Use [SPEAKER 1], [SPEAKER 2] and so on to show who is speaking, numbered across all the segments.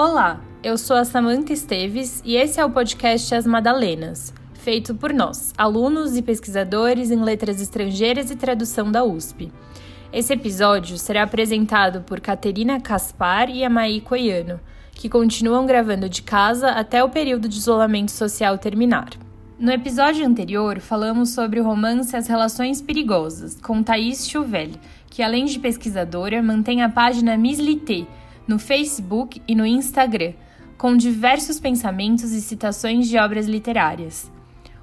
[SPEAKER 1] Olá, eu sou a Samantha Esteves e esse é o podcast As Madalenas, feito por nós, alunos e pesquisadores em letras estrangeiras e tradução da USP. Esse episódio será apresentado por Caterina Caspar e Amaí Coiano, que continuam gravando de casa até o período de isolamento social terminar. No episódio anterior, falamos sobre o romance As Relações Perigosas, com Thaís Chauvel, que além de pesquisadora, mantém a página Miss Lité, no Facebook e no Instagram, com diversos pensamentos e citações de obras literárias.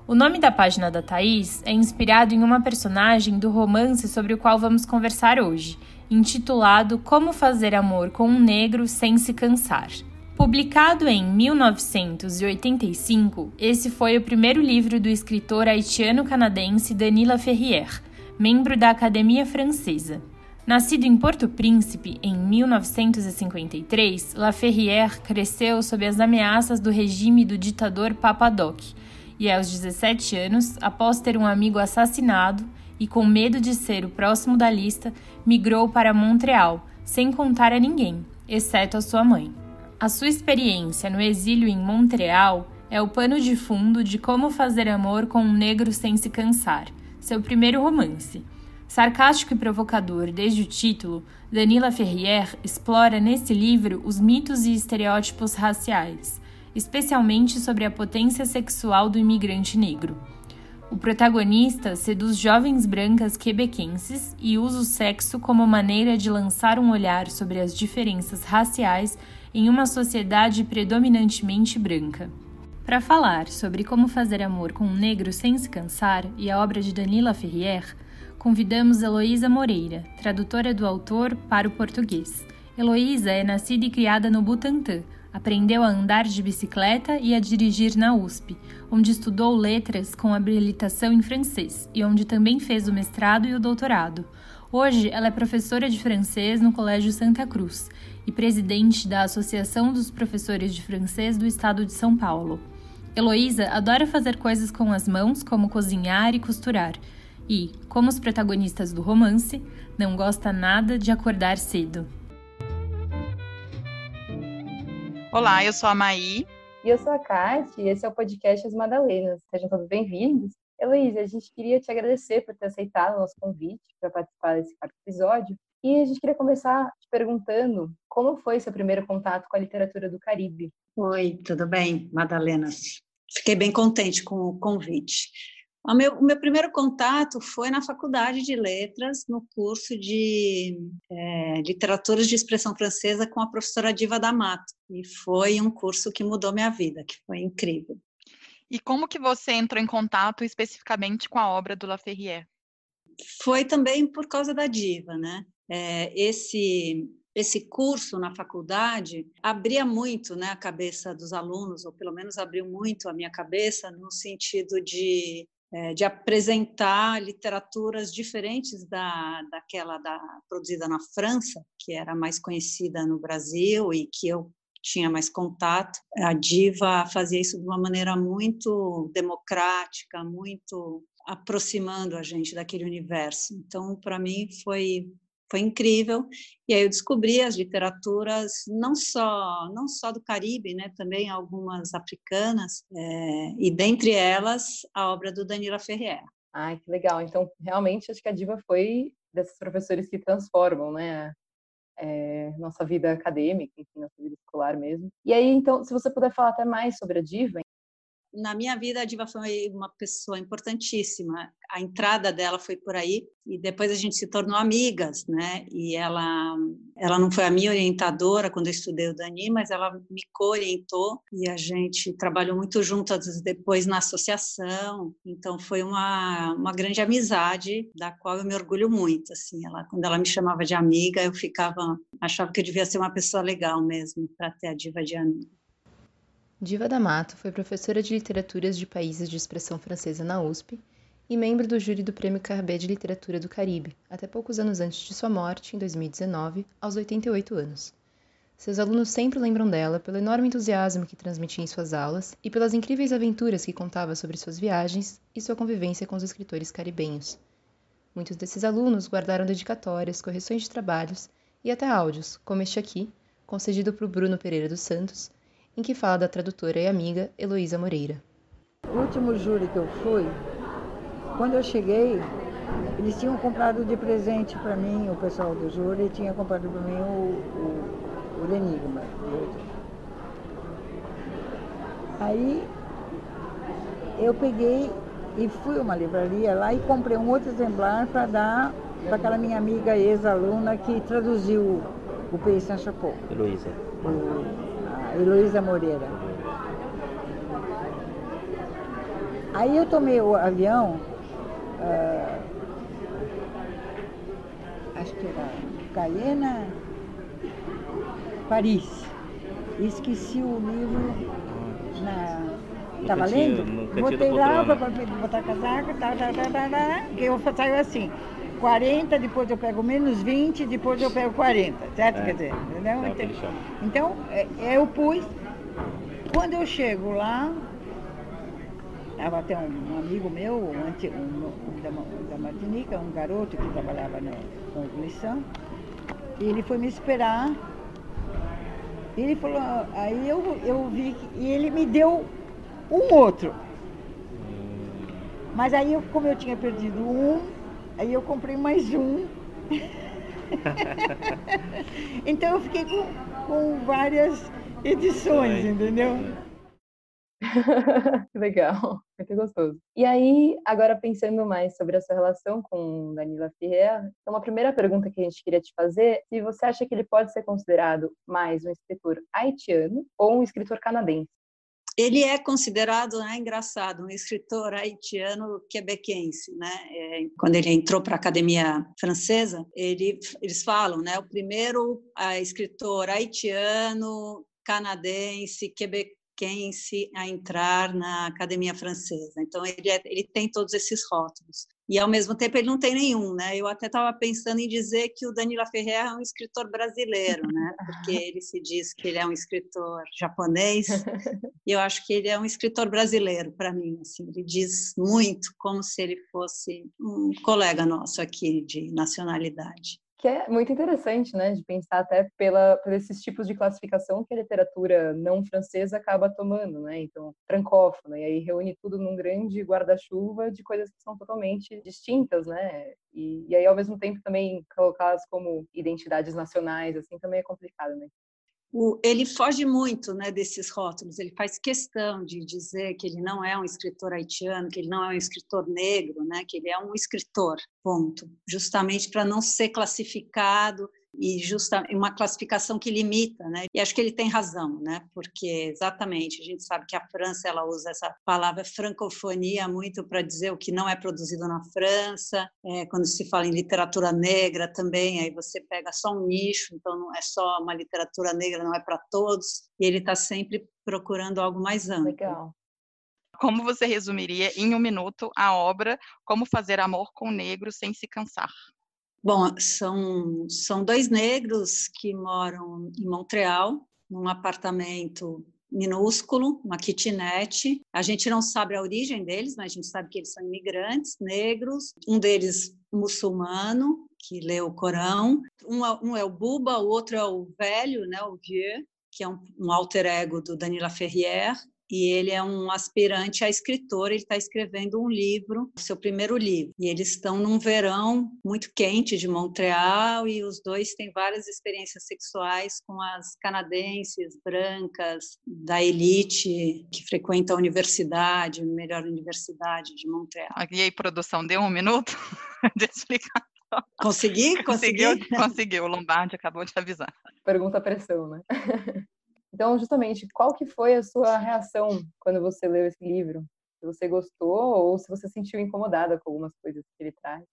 [SPEAKER 1] O nome da página da Thaís é inspirado em uma personagem do romance sobre o qual vamos conversar hoje, intitulado Como Fazer Amor com um Negro Sem Se Cansar. Publicado em 1985, esse foi o primeiro livro do escritor haitiano-canadense Danila Ferrier, membro da Academia Francesa. Nascido em Porto Príncipe em 1953, Laferrière cresceu sob as ameaças do regime do ditador Papadoc e, aos 17 anos, após ter um amigo assassinado e com medo de ser o próximo da lista, migrou para Montreal, sem contar a ninguém, exceto a sua mãe. A sua experiência no exílio em Montreal é o pano de fundo de Como Fazer Amor com um Negro Sem Se Cansar, seu primeiro romance Sarcástico e provocador desde o título, Danila Ferrier explora nesse livro os mitos e estereótipos raciais, especialmente sobre a potência sexual do imigrante negro. O protagonista seduz jovens brancas quebequenses e usa o sexo como maneira de lançar um olhar sobre as diferenças raciais em uma sociedade predominantemente branca. Para falar sobre como fazer amor com um negro sem se cansar e a obra de Danila Ferrier, convidamos Heloísa Moreira, tradutora do autor para o português. Heloísa é nascida e criada no Butantã. Aprendeu a andar de bicicleta e a dirigir na USP, onde estudou letras com habilitação em francês e onde também fez o mestrado e o doutorado. Hoje, ela é professora de francês no Colégio Santa Cruz e presidente da Associação dos Professores de Francês do Estado de São Paulo. Heloísa adora fazer coisas com as mãos, como cozinhar e costurar, e, como os protagonistas do romance, não gosta nada de acordar cedo.
[SPEAKER 2] Olá, eu sou a Maí.
[SPEAKER 3] E eu sou a Kátia, e esse é o podcast As Madalenas. Sejam todos bem-vindos. Heloísa, a gente queria te agradecer por ter aceitado o nosso convite para participar desse quarto episódio. E a gente queria começar te perguntando como foi seu primeiro contato com a literatura do Caribe.
[SPEAKER 4] Oi, tudo bem, Madalenas? Fiquei bem contente com o convite. O meu, o meu, primeiro contato foi na faculdade de letras, no curso de é, literaturas de expressão francesa com a professora Diva D'Amato. E foi um curso que mudou minha vida, que foi incrível.
[SPEAKER 2] E como que você entrou em contato especificamente com a obra do La Ferrière?
[SPEAKER 4] Foi também por causa da Diva, né? É, esse esse curso na faculdade abria muito né, a cabeça dos alunos, ou pelo menos abriu muito a minha cabeça, no sentido de é, de apresentar literaturas diferentes da, daquela da, produzida na França, que era mais conhecida no Brasil e que eu tinha mais contato. A Diva fazia isso de uma maneira muito democrática, muito aproximando a gente daquele universo. Então, para mim, foi foi incrível. E aí eu descobri as literaturas não só não só do Caribe, né, também algumas africanas, é, e dentre elas a obra do Danila Ferrier.
[SPEAKER 3] Ah, que legal. Então, realmente acho que a Diva foi desses professores que transformam, né, é, nossa vida acadêmica, enfim, nossa vida escolar mesmo. E aí, então, se você puder falar até mais sobre a Diva,
[SPEAKER 4] na minha vida a Diva foi uma pessoa importantíssima. A entrada dela foi por aí e depois a gente se tornou amigas, né? E ela, ela não foi a minha orientadora quando eu estudei o Dani, mas ela me co-orientou e a gente trabalhou muito juntas depois na associação. Então foi uma, uma grande amizade da qual eu me orgulho muito. Assim, ela quando ela me chamava de amiga, eu ficava achava que eu devia ser uma pessoa legal mesmo para ter a Diva de amiga.
[SPEAKER 1] Diva D'Amato foi professora de literaturas de países de expressão francesa na USP e membro do júri do Prêmio Carbet de Literatura do Caribe, até poucos anos antes de sua morte, em 2019, aos 88 anos.
[SPEAKER 5] Seus alunos sempre lembram dela pelo enorme entusiasmo que transmitia em suas aulas e pelas incríveis aventuras que contava sobre suas viagens e sua convivência com os escritores caribenhos. Muitos desses alunos guardaram dedicatórias, correções de trabalhos e até áudios, como este aqui, concedido por Bruno Pereira dos Santos, em que fala da tradutora e amiga Heloísa Moreira.
[SPEAKER 6] O último júri que eu fui, quando eu cheguei, eles tinham comprado de presente para mim, o pessoal do júri tinha comprado para mim o, o, o Enigma. Aí eu peguei e fui a uma livraria lá e comprei um outro exemplar para dar para aquela minha amiga ex-aluna que traduziu o Pays Saint-Chapeau.
[SPEAKER 7] Heloísa.
[SPEAKER 6] A Heloísa Moreira. Aí eu tomei o avião, uh, acho que era Cayena, Paris. E esqueci o livro na. Estava lendo? Botei lá para botar casaco, tá, tá, tá, tá, tá, que eu saio assim. 40, depois eu pego menos 20, depois eu pego 40, certo? É. Quer dizer, entendeu? Então, então, é, eu pus. Quando eu chego lá, Estava até um, amigo meu, um, um, da, da Martinica, um garoto que trabalhava na concluição, e ele foi me esperar. E ele falou, aí eu, eu vi que, e ele me deu um outro. Mas aí, como eu tinha perdido um, aí eu comprei mais um. então eu fiquei com, com várias edições, entendeu?
[SPEAKER 3] Legal, muito gostoso. E aí, agora pensando mais sobre a sua relação com Danila Ferreira, então uma primeira pergunta que a gente queria te fazer, se você acha que ele pode ser considerado mais um escritor haitiano ou um escritor canadense?
[SPEAKER 4] Ele é considerado, né, engraçado, um escritor haitiano quebequense, né? É, quando ele entrou para a Academia Francesa, ele, eles falam, né, o primeiro escritor haitiano, canadense, quebec, se a entrar na academia francesa. Então ele, é, ele tem todos esses rótulos. E ao mesmo tempo ele não tem nenhum, né? Eu até estava pensando em dizer que o Danila Ferreira é um escritor brasileiro, né? Porque ele se diz que ele é um escritor japonês. e eu acho que ele é um escritor brasileiro para mim, assim. Ele diz muito como se ele fosse um colega nosso aqui de nacionalidade
[SPEAKER 3] que é muito interessante, né, de pensar até pela, por esses tipos de classificação que a literatura não francesa acaba tomando, né, então, francófona, e aí reúne tudo num grande guarda-chuva de coisas que são totalmente distintas, né, e, e aí, ao mesmo tempo, também colocá-las como identidades nacionais, assim, também é complicado, né
[SPEAKER 4] o, ele foge muito né, desses rótulos, ele faz questão de dizer que ele não é um escritor haitiano, que ele não é um escritor negro, né, que ele é um escritor, ponto. Justamente para não ser classificado e justa uma classificação que limita, né? E acho que ele tem razão, né? Porque exatamente a gente sabe que a França ela usa essa palavra francofonia muito para dizer o que não é produzido na França. É, quando se fala em literatura negra também, aí você pega só um nicho, então não é só uma literatura negra, não é para todos. E ele está sempre procurando algo mais amplo.
[SPEAKER 3] Legal.
[SPEAKER 2] Como você resumiria em um minuto a obra Como Fazer Amor com Negros Sem Se Cansar?
[SPEAKER 4] Bom, são, são dois negros que moram em Montreal, num apartamento minúsculo, uma kitnet. A gente não sabe a origem deles, mas a gente sabe que eles são imigrantes negros. Um deles muçulmano, que lê o Corão. Um, é, um é o Buba, o outro é o velho, né, o Vieux, que é um, um alter ego do Danila Ferrier e ele é um aspirante a escritor, ele está escrevendo um livro, seu primeiro livro. E eles estão num verão muito quente de Montreal e os dois têm várias experiências sexuais com as canadenses brancas da elite que frequenta a universidade, a melhor universidade de Montreal.
[SPEAKER 2] E aí, produção, deu um minuto de explicar.
[SPEAKER 4] Consegui?
[SPEAKER 2] Conseguiu? Conseguiu. O Lombardi acabou de avisar.
[SPEAKER 3] Pergunta pressão, né? Então, justamente, qual que foi a sua reação quando você leu esse livro? Se você gostou ou se você se sentiu incomodada com algumas coisas que ele traz?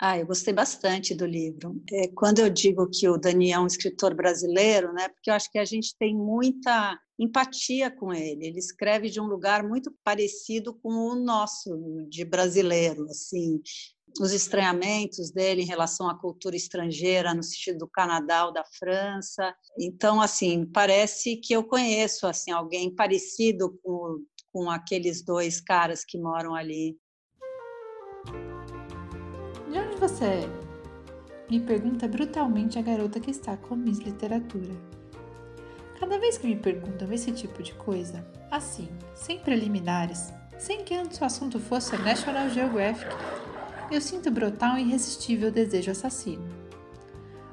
[SPEAKER 4] Ah, eu gostei bastante do livro. É, quando eu digo que o Daniel é um escritor brasileiro, né, porque eu acho que a gente tem muita empatia com ele. Ele escreve de um lugar muito parecido com o nosso, de brasileiro, assim. os estranhamentos dele em relação à cultura estrangeira, no sentido do Canadá ou da França. Então, assim, parece que eu conheço assim alguém parecido com, com aqueles dois caras que moram ali.
[SPEAKER 7] Você é? Me pergunta brutalmente a garota que está com Miss Literatura. Cada vez que me perguntam esse tipo de coisa, assim, sem preliminares, sem que antes o assunto fosse a National Geographic, eu sinto brotar um irresistível desejo assassino.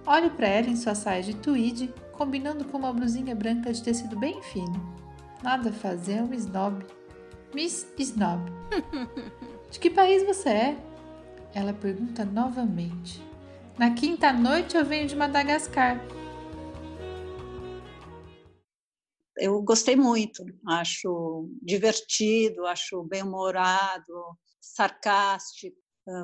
[SPEAKER 7] Olho para ela em sua saia de tweed, combinando com uma blusinha branca de tecido bem fino. Nada a fazer, é um snob. Miss Snob. De que país você é? Ela pergunta novamente. Na quinta noite eu venho de Madagascar.
[SPEAKER 4] Eu gostei muito, acho divertido, acho bem-humorado, sarcástico,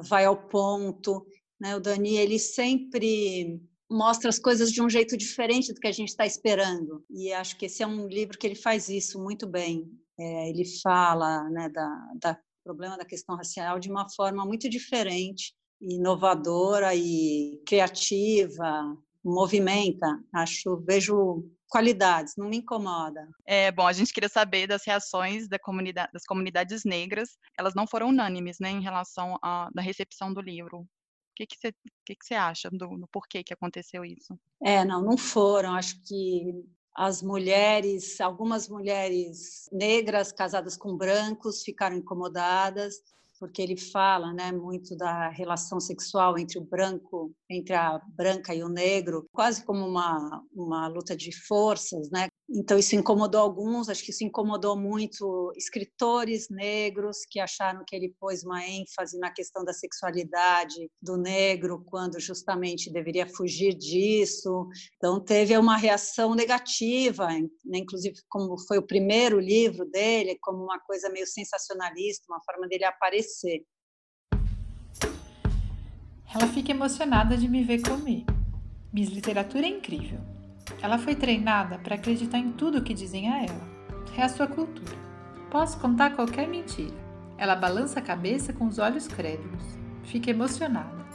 [SPEAKER 4] vai ao ponto. Né? O Dani ele sempre mostra as coisas de um jeito diferente do que a gente está esperando. E acho que esse é um livro que ele faz isso muito bem. É, ele fala né, da, da problema da questão racial de uma forma muito diferente, inovadora e criativa, movimenta. Acho, vejo qualidades, não me incomoda.
[SPEAKER 2] É, bom, a gente queria saber das reações da comunidade, das comunidades negras. Elas não foram unânimes, né, em relação à da recepção do livro. O que que você que que você acha do, do porquê que aconteceu isso?
[SPEAKER 4] É, não, não foram. Acho que as mulheres, algumas mulheres negras casadas com brancos ficaram incomodadas porque ele fala, né, muito da relação sexual entre o branco, entre a branca e o negro, quase como uma uma luta de forças, né? Então isso incomodou alguns, acho que isso incomodou muito escritores negros que acharam que ele pôs uma ênfase na questão da sexualidade do negro quando justamente deveria fugir disso. Então teve uma reação negativa, né? inclusive como foi o primeiro livro dele, como uma coisa meio sensacionalista, uma forma dele aparecer.
[SPEAKER 7] Ela fica emocionada de me ver comer. Miss Literatura é incrível. Ela foi treinada para acreditar em tudo o que dizem a ela. É a sua cultura. Posso contar qualquer mentira. Ela balança a cabeça com os olhos crédulos. Fica emocionada.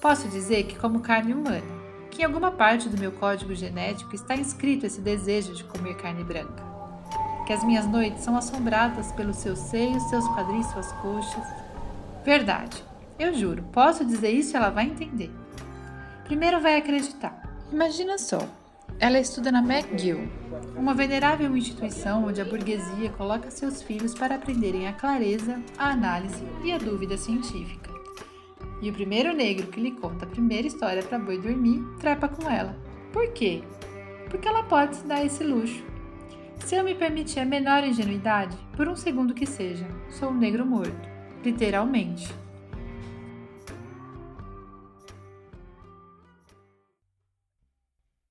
[SPEAKER 7] Posso dizer que como carne humana, que em alguma parte do meu código genético está inscrito esse desejo de comer carne branca. Que as minhas noites são assombradas pelos seus seios, seus quadris, suas coxas. Verdade. Eu juro, posso dizer isso e ela vai entender. Primeiro vai acreditar. Imagina só, ela estuda na McGill, uma venerável instituição onde a burguesia coloca seus filhos para aprenderem a clareza, a análise e a dúvida científica. E o primeiro negro que lhe conta a primeira história para boi dormir trepa com ela. Por quê? Porque ela pode se dar esse luxo. Se eu me permitir a menor ingenuidade, por um segundo que seja, sou um negro morto, literalmente.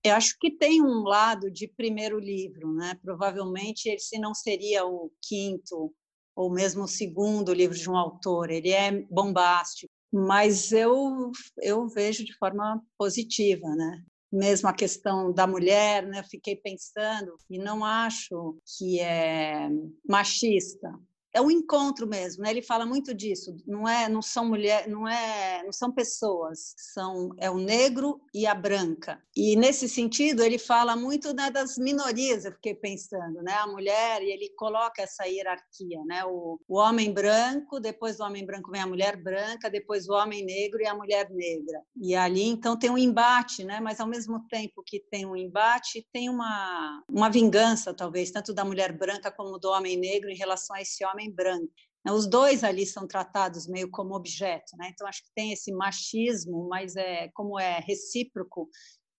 [SPEAKER 4] Eu acho que tem um lado de primeiro livro, né? Provavelmente esse não seria o quinto ou mesmo o segundo livro de um autor. Ele é bombástico, mas eu eu vejo de forma positiva, né? Mesmo a questão da mulher, né? Fiquei pensando e não acho que é machista é um encontro mesmo, né? Ele fala muito disso. Não é, não são mulher, não é, não são pessoas, são é o negro e a branca. E nesse sentido ele fala muito né, das minorias. Eu fiquei pensando, né? A mulher e ele coloca essa hierarquia, né? O, o homem branco, depois do homem branco vem a mulher branca, depois o homem negro e a mulher negra. E ali então tem um embate, né? Mas ao mesmo tempo que tem um embate, tem uma uma vingança talvez tanto da mulher branca como do homem negro em relação a esse homem homem branco. Né, os dois ali são tratados meio como objeto, né? Então acho que tem esse machismo, mas é como é recíproco,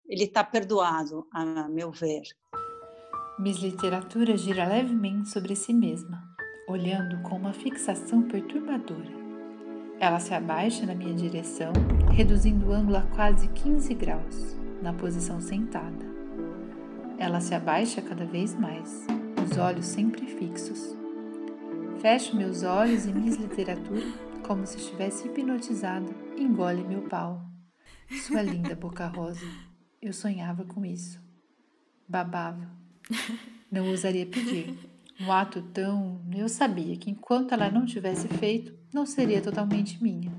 [SPEAKER 4] ele está perdoado, a meu ver.
[SPEAKER 7] Miss Literatura gira levemente sobre si mesma, olhando com uma fixação perturbadora. Ela se abaixa na minha direção, reduzindo o ângulo a quase 15 graus, na posição sentada. Ela se abaixa cada vez mais, os olhos sempre fixos. Fecho meus olhos e Miss Literatura, como se estivesse hipnotizada, engole meu pau. Sua linda boca rosa. Eu sonhava com isso. Babava. Não ousaria pedir. Um ato tão. Eu sabia que enquanto ela não tivesse feito, não seria totalmente minha.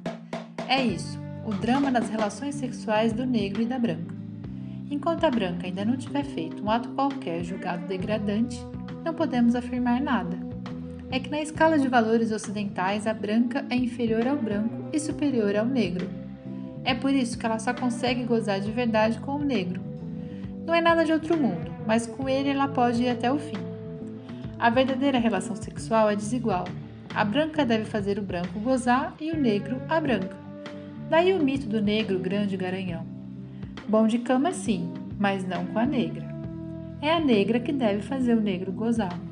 [SPEAKER 7] É isso, o drama das relações sexuais do negro e da branca. Enquanto a branca ainda não tiver feito um ato qualquer julgado degradante, não podemos afirmar nada. É que na escala de valores ocidentais a branca é inferior ao branco e superior ao negro. É por isso que ela só consegue gozar de verdade com o negro. Não é nada de outro mundo, mas com ele ela pode ir até o fim. A verdadeira relação sexual é desigual. A branca deve fazer o branco gozar e o negro a branca. Daí o mito do negro grande garanhão. Bom de cama sim, mas não com a negra. É a negra que deve fazer o negro gozar.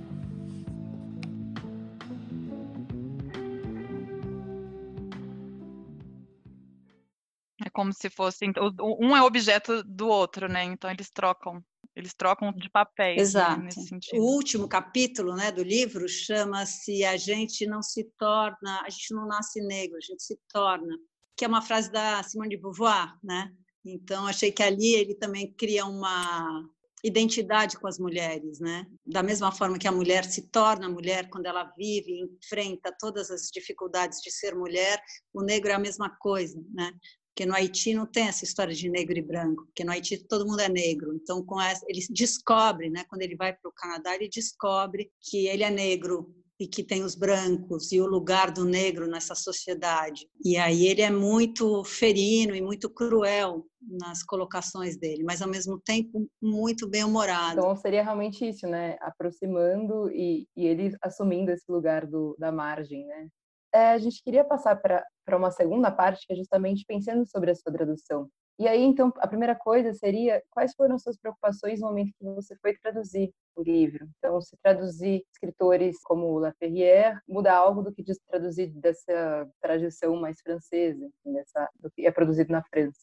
[SPEAKER 2] Como se fosse um é objeto do outro, né? Então eles trocam, eles trocam de papéis.
[SPEAKER 4] Exato.
[SPEAKER 2] Né, nesse sentido.
[SPEAKER 4] O último capítulo, né, do livro chama-se "A gente não se torna, a gente não nasce negro, a gente se torna", que é uma frase da Simone de Beauvoir, né? Então achei que ali ele também cria uma identidade com as mulheres, né? Da mesma forma que a mulher se torna mulher quando ela vive, enfrenta todas as dificuldades de ser mulher, o negro é a mesma coisa, né? Porque no Haiti não tem essa história de negro e branco, porque no Haiti todo mundo é negro. Então, com essa, ele descobre, né, quando ele vai para o Canadá, ele descobre que ele é negro e que tem os brancos e o lugar do negro nessa sociedade. E aí ele é muito ferino e muito cruel nas colocações dele, mas ao mesmo tempo muito bem humorado.
[SPEAKER 3] Então seria realmente isso, né? Aproximando e, e ele assumindo esse lugar do, da margem, né? É, a gente queria passar para uma segunda parte, que é justamente pensando sobre a sua tradução. E aí, então, a primeira coisa seria quais foram suas preocupações no momento que você foi traduzir o livro? Então, se traduzir escritores como La Ferrière, muda algo do que diz traduzir dessa tradição mais francesa, dessa, do que é produzido na França?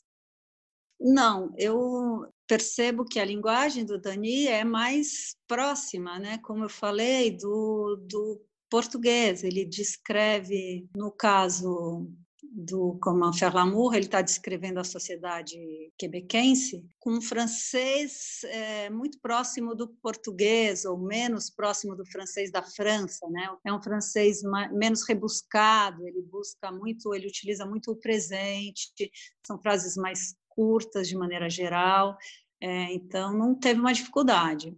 [SPEAKER 4] Não, eu percebo que a linguagem do Dani é mais próxima, né? Como eu falei, do, do português. Ele descreve, no caso do Comment faire l'amour, ele está descrevendo a sociedade quebequense com um francês é, muito próximo do português ou menos próximo do francês da França, né? É um francês menos rebuscado. Ele busca muito, ele utiliza muito o presente. São frases mais curtas de maneira geral. É, então não teve uma dificuldade.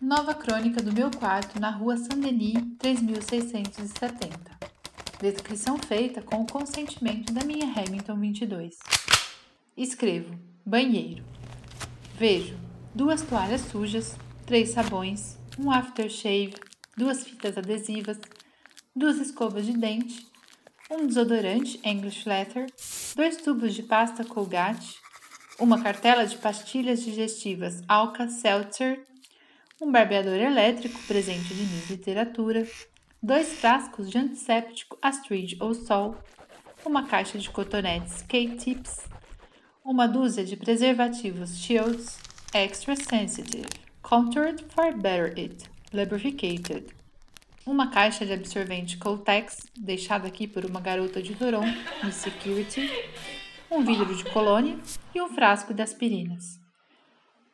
[SPEAKER 7] Nova crônica do meu quarto na rua Saint-Denis, 3670. Descrição feita com o consentimento da minha Hamilton 22. Escrevo: banheiro. Vejo duas toalhas sujas, três sabões, um aftershave, duas fitas adesivas, duas escovas de dente, um desodorante English Leather, dois tubos de pasta Colgate, uma cartela de pastilhas digestivas Alka-Seltzer um barbeador elétrico presente de Miss Literatura, dois frascos de antisséptico Astrid ou Sol, uma caixa de cotonetes K-Tips, uma dúzia de preservativos Shields Extra Sensitive, Contoured for Better It, Lubricated, uma caixa de absorvente Coltex, deixada aqui por uma garota de Toronto, Miss Security, um vidro de colônia e um frasco de aspirinas.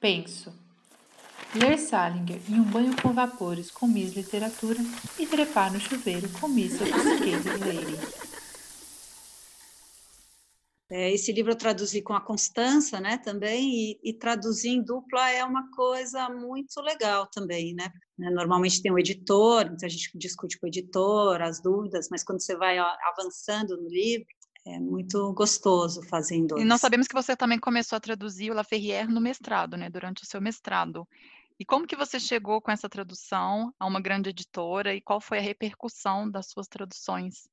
[SPEAKER 7] Penso, ler Salinger em um banho com vapores com Miss Literatura e trepar no chuveiro com Miss Sophisticated Lady.
[SPEAKER 4] É, esse livro eu traduzi com a Constança, né, também, e, e, traduzir em dupla é uma coisa muito legal também, né? Normalmente tem um editor, então a gente discute com o editor as dúvidas, mas quando você vai avançando no livro, é muito gostoso fazendo.
[SPEAKER 2] E nós sabemos que você também começou a traduzir o La Ferrière no mestrado, né, durante o seu mestrado. E como que você chegou com essa tradução a uma grande editora e qual foi a repercussão das suas traduções?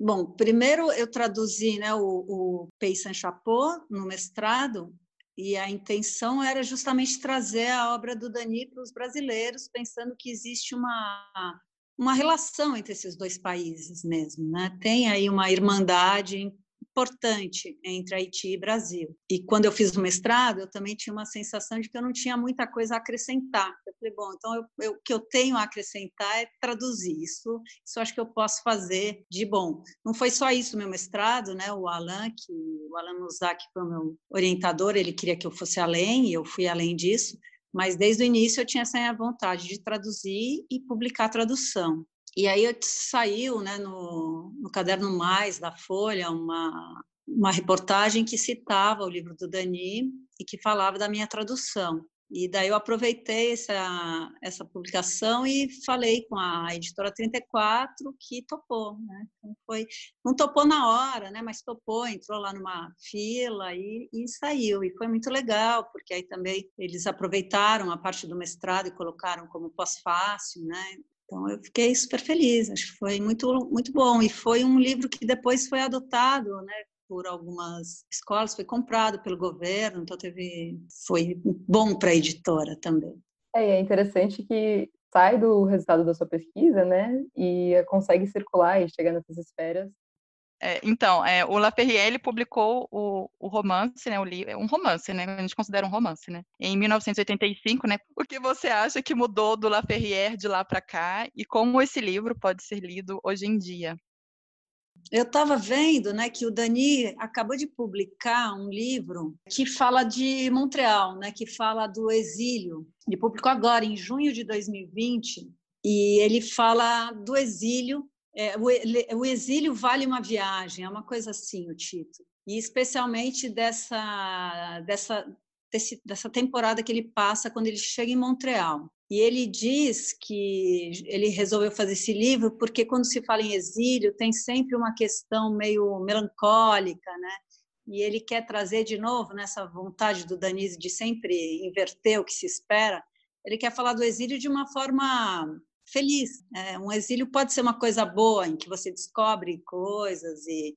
[SPEAKER 4] Bom, primeiro eu traduzi né, o, o Paysan Chapeau no mestrado e a intenção era justamente trazer a obra do Dani para os brasileiros, pensando que existe uma, uma relação entre esses dois países mesmo. Né? Tem aí uma irmandade importante entre Haiti e Brasil. E quando eu fiz o mestrado, eu também tinha uma sensação de que eu não tinha muita coisa a acrescentar. Eu falei, bom, então eu, eu, o que eu tenho a acrescentar é traduzir isso. Isso acho que eu posso fazer de bom. Não foi só isso meu mestrado, né? O Alan, que o Alan Muzak foi o meu orientador, ele queria que eu fosse além e eu fui além disso. Mas desde o início eu tinha essa vontade de traduzir e publicar a tradução. E aí saiu né, no, no Caderno Mais da Folha uma, uma reportagem que citava o livro do Dani e que falava da minha tradução. E daí eu aproveitei essa, essa publicação e falei com a editora 34 que topou, né? Então foi, não topou na hora, né? Mas topou, entrou lá numa fila e, e saiu. E foi muito legal, porque aí também eles aproveitaram a parte do mestrado e colocaram como pós-fácil, né? Então eu fiquei super feliz, acho que foi muito muito bom e foi um livro que depois foi adotado, né, por algumas escolas, foi comprado pelo governo, então teve foi bom para a editora também.
[SPEAKER 3] É, é interessante que sai do resultado da sua pesquisa, né, e consegue circular e chegar nessas esferas
[SPEAKER 2] é, então, é, o Laperrière publicou o, o, romance, né, o livro, um romance, né, a gente considera um romance, né, em 1985, né. O que você acha que mudou do Laperrière de lá para cá e como esse livro pode ser lido hoje em dia?
[SPEAKER 4] Eu estava vendo né, que o Dani acabou de publicar um livro que fala de Montreal, né, que fala do exílio. Ele publicou agora, em junho de 2020, e ele fala do exílio. É, o, o exílio vale uma viagem, é uma coisa assim o título. E especialmente dessa, dessa, desse, dessa temporada que ele passa quando ele chega em Montreal. E ele diz que ele resolveu fazer esse livro porque quando se fala em exílio tem sempre uma questão meio melancólica, né? E ele quer trazer de novo nessa vontade do Danise de sempre inverter o que se espera. Ele quer falar do exílio de uma forma feliz. É, um exílio pode ser uma coisa boa, em que você descobre coisas e,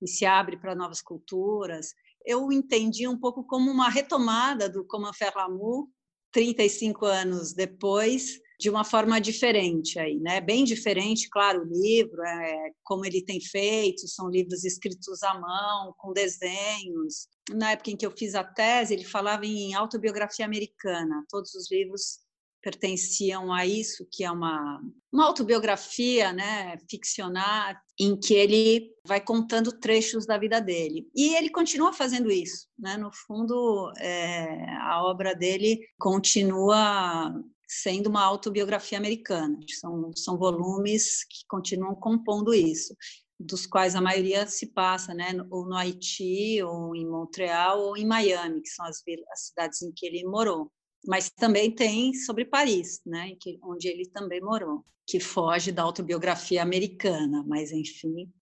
[SPEAKER 4] e se abre para novas culturas. Eu entendi um pouco como uma retomada do Comment faire l'amour, 35 anos depois, de uma forma diferente aí, né? Bem diferente, claro, o livro, é, como ele tem feito, são livros escritos à mão, com desenhos. Na época em que eu fiz a tese, ele falava em autobiografia americana. Todos os livros pertenciam a isso, que é uma, uma autobiografia né, ficcional, em que ele vai contando trechos da vida dele. E ele continua fazendo isso. Né? No fundo, é, a obra dele continua sendo uma autobiografia americana. São, são volumes que continuam compondo isso, dos quais a maioria se passa né, ou no Haiti, ou em Montreal, ou em Miami, que são as, as cidades em que ele morou mas também tem sobre Paris, né, que, onde ele também morou, que foge da autobiografia americana, mas enfim.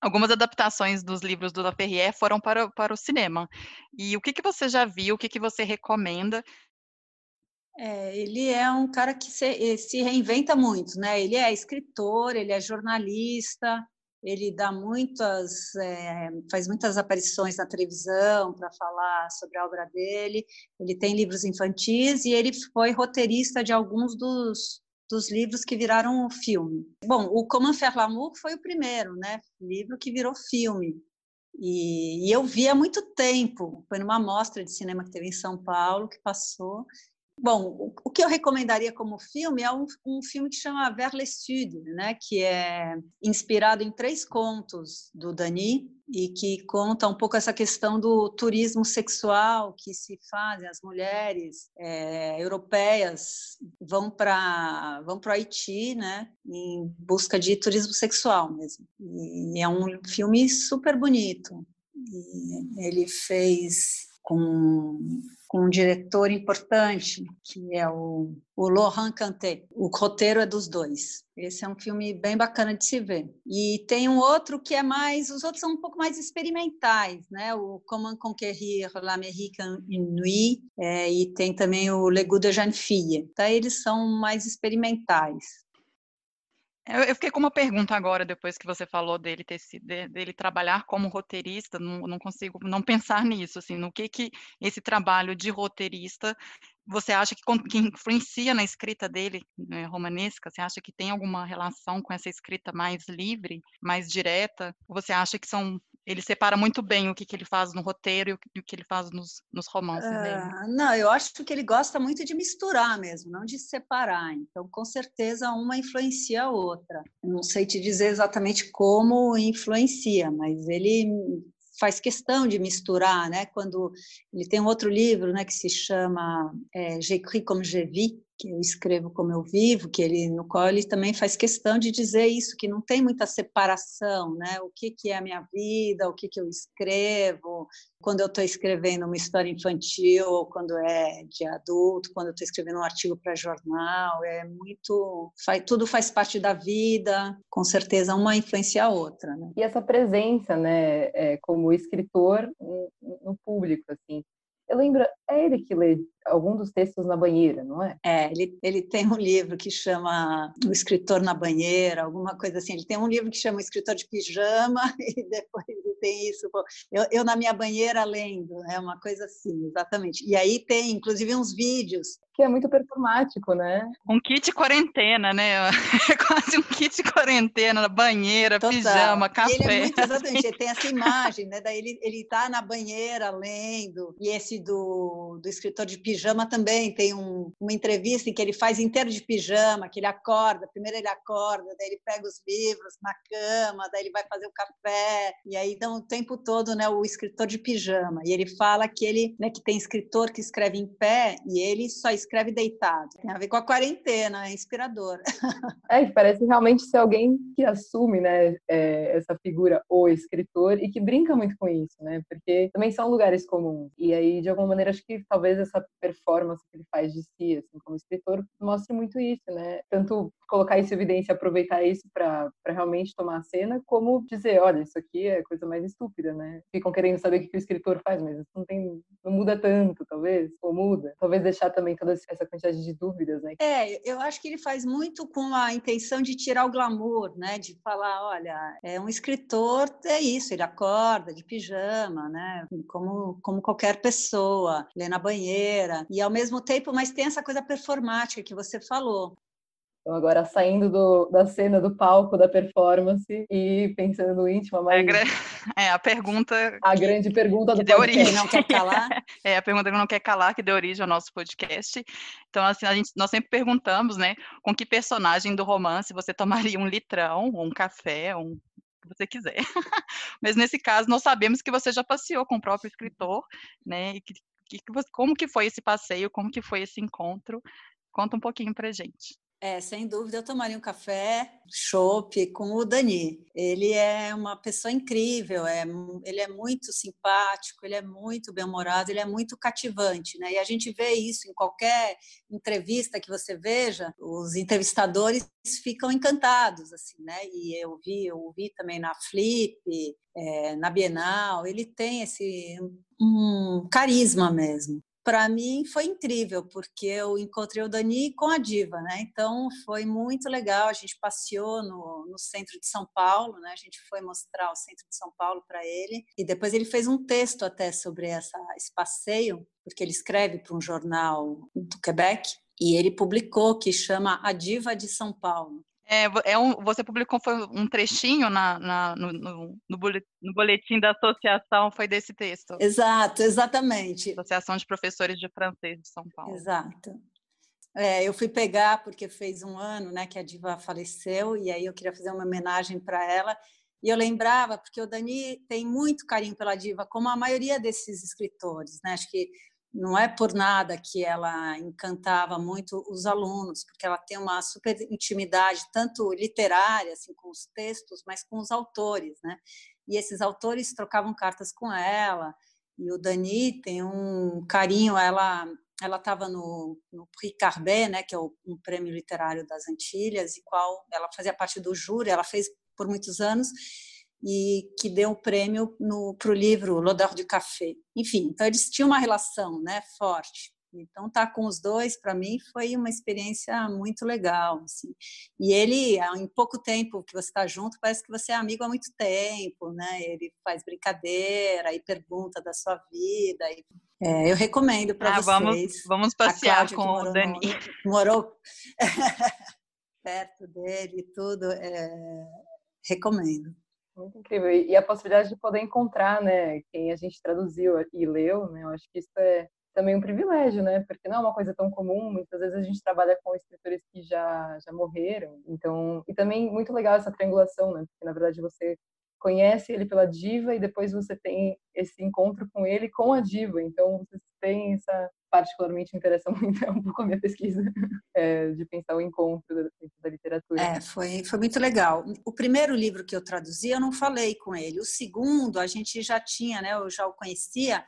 [SPEAKER 2] Algumas adaptações dos livros do Laperrière foram para, para o cinema. E o que, que você já viu, o que, que você recomenda?
[SPEAKER 4] É, ele é um cara que se, se reinventa muito, né? Ele é escritor, ele é jornalista, ele dá muitas, é, faz muitas aparições na televisão para falar sobre a obra dele. Ele tem livros infantis e ele foi roteirista de alguns dos, dos livros que viraram filme. Bom, o Comment faire l'amour foi o primeiro, né? Livro que virou filme. E, e eu vi há muito tempo. Foi numa mostra de cinema que teve em São Paulo que passou Bom, o que eu recomendaria como filme é um, um filme que chama Vers le Sud, né, que é inspirado em três contos do Dani e que conta um pouco essa questão do turismo sexual que se fazem as mulheres é, europeias vão para vão para Haiti, né, em busca de turismo sexual mesmo. E é um filme super bonito. E ele fez com com um diretor importante, que é o, o Laurent. O roteiro é dos dois. Esse é um filme bem bacana de se ver. E tem um outro que é mais, os outros são um pouco mais experimentais, né? O Comment conquérir l'Amérique nuit é, e tem também o Le Goût de Jeune Fille. Então, eles são mais experimentais.
[SPEAKER 2] Eu fiquei com uma pergunta agora, depois que você falou dele ter dele trabalhar como roteirista, não, não, consigo não pensar nisso, assim, no que que esse trabalho de roteirista você acha que, que influencia na escrita dele, né, romanesca? Você acha que tem alguma relação com essa escrita mais livre, mais direta? Ou você acha que são ele separa muito bem o que, que ele faz no roteiro e o que, o que ele faz nos, nos romances uh.
[SPEAKER 4] Não, eu acho que ele gosta muito de misturar mesmo, não de separar. Então, com certeza, uma influencia a outra. Não sei te dizer exatamente como influencia, mas ele faz questão de misturar, né? Quando ele tem um outro livro, né, que se chama é, J'écris comme je vis, que eu escrevo como eu vivo, que ele no qual ele também faz questão de dizer isso, que não tem muita separação, né? O que que é a minha vida, o que que eu escrevo, quando eu estou escrevendo uma história infantil, ou quando é de adulto, quando eu estou escrevendo um artigo para jornal, é muito, faz, tudo faz parte da vida, com certeza uma influencia a outra, né?
[SPEAKER 3] E essa presença, né, é, como escritor no, público, assim, eu lembro, é ele que lê algum dos textos na banheira, não é?
[SPEAKER 4] É, ele, ele tem um livro que chama O Escritor na Banheira, alguma coisa assim. Ele tem um livro que chama O Escritor de Pijama, e depois ele tem isso. Eu, eu na minha banheira lendo, é uma coisa assim, exatamente. E aí tem, inclusive, uns vídeos
[SPEAKER 3] que é muito performático, né?
[SPEAKER 2] Um kit quarentena, né? É quase um kit quarentena, banheira, Total. pijama, café.
[SPEAKER 4] Ele é muito, exatamente, ele tem essa imagem, né? Daí ele, ele tá na banheira lendo, e esse do, do escritor de pijama também tem um, uma entrevista em que ele faz inteiro de pijama, que ele acorda, primeiro ele acorda, daí ele pega os livros na cama, daí ele vai fazer o café, e aí então o tempo todo, né, o escritor de pijama. E ele fala que ele, né, que tem escritor que escreve em pé e ele só escreve deitado. Tem a ver com a quarentena, é inspirador.
[SPEAKER 3] É, parece realmente ser alguém que assume, né, é, essa figura, o escritor, e que brinca muito com isso, né, porque também são lugares comuns. E aí, de alguma maneira, acho que talvez essa performance que ele faz de si, assim, como escritor, mostra muito isso, né? Tanto colocar isso em evidência, aproveitar isso para realmente tomar a cena, como dizer, olha, isso aqui é coisa mais estúpida, né? Ficam querendo saber o que, que o escritor faz, mas isso não tem, não muda tanto, talvez, ou muda. Talvez deixar também toda essa quantidade de dúvidas, né?
[SPEAKER 4] É, eu acho que ele faz muito com a intenção de tirar o glamour, né? De falar, olha, é um escritor, é isso, ele acorda de pijama, né? Como, como qualquer pessoa, lê na banheira, e ao mesmo tempo, mas tem essa coisa performática que você falou.
[SPEAKER 3] Então, agora saindo do, da cena do palco, da performance e pensando no íntimo, mas...
[SPEAKER 2] É, a pergunta...
[SPEAKER 3] A que, grande pergunta do
[SPEAKER 2] deu origem, não quer calar. é, a pergunta que não quer calar, que deu origem ao nosso podcast. Então, assim, a gente, nós sempre perguntamos, né, com que personagem do romance você tomaria um litrão, ou um café, um que você quiser. Mas nesse caso, nós sabemos que você já passeou com o próprio escritor, né? E que, que, como que foi esse passeio, como que foi esse encontro? Conta um pouquinho pra gente.
[SPEAKER 4] É, sem dúvida, eu tomaria um café, chopp com o Dani. Ele é uma pessoa incrível, é, ele é muito simpático, ele é muito bem-humorado, ele é muito cativante, né? E a gente vê isso em qualquer entrevista que você veja, os entrevistadores ficam encantados, assim, né? E eu vi, eu vi também na Flip, é, na Bienal, ele tem esse um carisma mesmo para mim foi incrível, porque eu encontrei o Dani com a Diva, né? Então foi muito legal. A gente passeou no, no centro de São Paulo, né? A gente foi mostrar o centro de São Paulo para ele. E depois ele fez um texto até sobre essa, esse passeio, porque ele escreve para um jornal do Quebec. E ele publicou que chama A Diva de São Paulo.
[SPEAKER 2] É, é um, você publicou foi um trechinho na, na no, no, no, boletim da associação, foi desse texto.
[SPEAKER 4] Exato, exatamente.
[SPEAKER 2] Associação de Professores de Francês de São Paulo.
[SPEAKER 4] Exato. É, eu fui pegar porque fez um ano né, que a diva faleceu, e aí eu queria fazer uma homenagem para ela. E eu lembrava, porque o Dani tem muito carinho pela diva, como a maioria desses escritores. Né? Acho que não é por nada que ela encantava muito os alunos, porque ela tem uma super intimidade, tanto literária, assim, com os textos, mas com os autores, né? E esses autores trocavam cartas com ela, e o Dani tem um carinho, ela ela estava no, no Prix Carbet, né, que é o, um prêmio literário das Antilhas, e qual ela fazia parte do júri, ela fez por muitos anos, e que deu o prêmio para o livro L'Odeur du Café. Enfim, então eles tinham uma relação né, forte. Então, estar tá com os dois, para mim, foi uma experiência muito legal. Assim. E ele, em pouco tempo que você está junto, parece que você é amigo há muito tempo, né? Ele faz brincadeira e pergunta da sua vida. E, é, eu recomendo para ah, vocês.
[SPEAKER 2] Vamos, vamos passear com o Dani.
[SPEAKER 4] No, morou perto dele e tudo. É, recomendo.
[SPEAKER 3] Muito incrível. E a possibilidade de poder encontrar, né, quem a gente traduziu e leu, né, eu acho que isso é também um privilégio, né, porque não é uma coisa tão comum, muitas vezes a gente trabalha com escritores que já, já morreram, então, e também muito legal essa triangulação, né, porque na verdade você conhece ele pela diva e depois você tem esse encontro com ele com a diva. Então, vocês têm essa particularmente me interessa muito, é um pouco a minha pesquisa é, de pensar o encontro da, da literatura.
[SPEAKER 4] É, foi, foi muito legal. O primeiro livro que eu traduzi, eu não falei com ele. O segundo, a gente já tinha, né? Eu já o conhecia.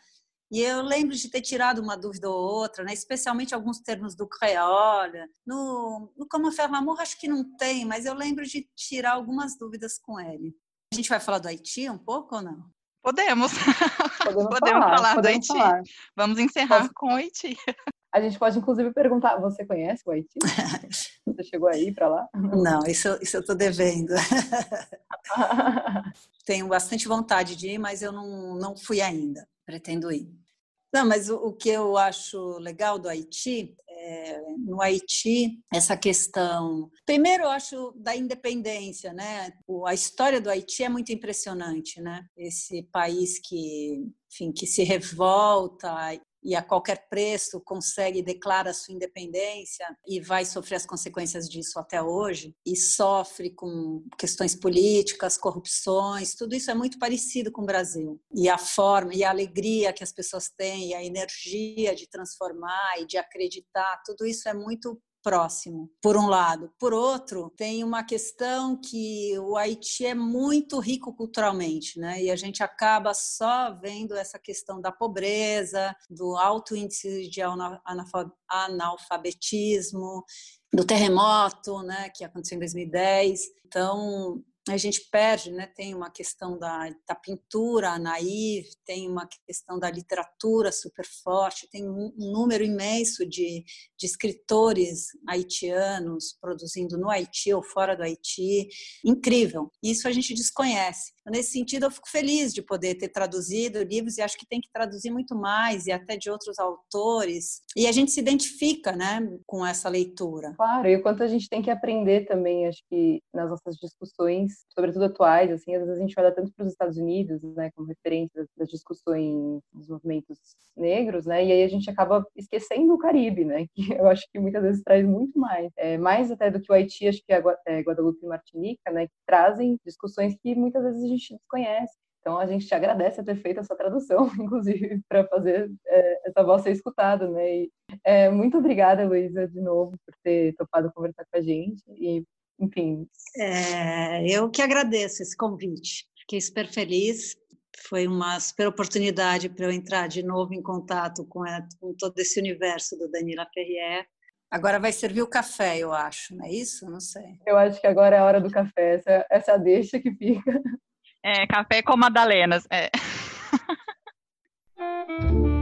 [SPEAKER 4] E eu lembro de ter tirado uma dúvida ou outra, né? especialmente alguns termos do creole. No, no Como Faire L'amour, acho que não tem, mas eu lembro de tirar algumas dúvidas com ele. A gente vai falar do Haiti um pouco ou não?
[SPEAKER 2] Podemos.
[SPEAKER 3] Podemos, podemos falar, falar podemos
[SPEAKER 2] do Haiti. Falar. Vamos encerrar Pode... com o Haiti.
[SPEAKER 3] A gente pode, inclusive, perguntar: você conhece o Haiti? Você chegou aí para lá?
[SPEAKER 4] Não, isso, isso eu estou devendo. Tenho bastante vontade de ir, mas eu não, não fui ainda. Pretendo ir. Não, mas o, o que eu acho legal do Haiti é, no Haiti, essa questão. Primeiro, eu acho da independência, né? A história do Haiti é muito impressionante, né? Esse país que, enfim, que se revolta e a qualquer preço consegue declara sua independência e vai sofrer as consequências disso até hoje e sofre com questões políticas, corrupções, tudo isso é muito parecido com o Brasil. E a forma e a alegria que as pessoas têm, a energia de transformar e de acreditar, tudo isso é muito próximo, por um lado. Por outro, tem uma questão que o Haiti é muito rico culturalmente, né? E a gente acaba só vendo essa questão da pobreza, do alto índice de analfabetismo, do terremoto, né, que aconteceu em 2010. Então, a gente perde, né? Tem uma questão da, da pintura naive, tem uma questão da literatura super forte, tem um, número imenso de, de escritores haitianos produzindo no Haiti ou fora do Haiti, incrível. Isso a gente desconhece. Nesse sentido, eu fico feliz de poder ter traduzido livros e acho que tem que traduzir muito mais e até de outros autores. E a gente se identifica, né, com essa leitura.
[SPEAKER 3] Claro, e o quanto a gente tem que aprender também, acho que nas nossas discussões, sobretudo atuais, assim, às vezes a gente olha tanto para os Estados Unidos, né, como referência das discussões dos movimentos negros, né, e aí a gente acaba esquecendo o Caribe, né, que eu acho que muitas vezes traz muito mais, é, mais até do que o Haiti, acho que é, é Guadalupe e Martinica, né, que trazem discussões que muitas vezes a gente desconhece. Então a gente te agradece a ter feito essa tradução, inclusive, para fazer é, essa voz ser escutada, né? E, é, muito obrigada, Luísa, de novo, por ter topado conversar com a gente. E, enfim.
[SPEAKER 4] É, eu que agradeço esse convite. Fiquei super feliz. Foi uma super oportunidade para eu entrar de novo em contato com, a, com todo esse universo do Danila Ferrier. Agora vai servir o café, eu acho, não é isso? Não sei.
[SPEAKER 3] Eu acho que agora é a hora do café, essa, essa deixa que fica.
[SPEAKER 2] É, café com madalenas. É.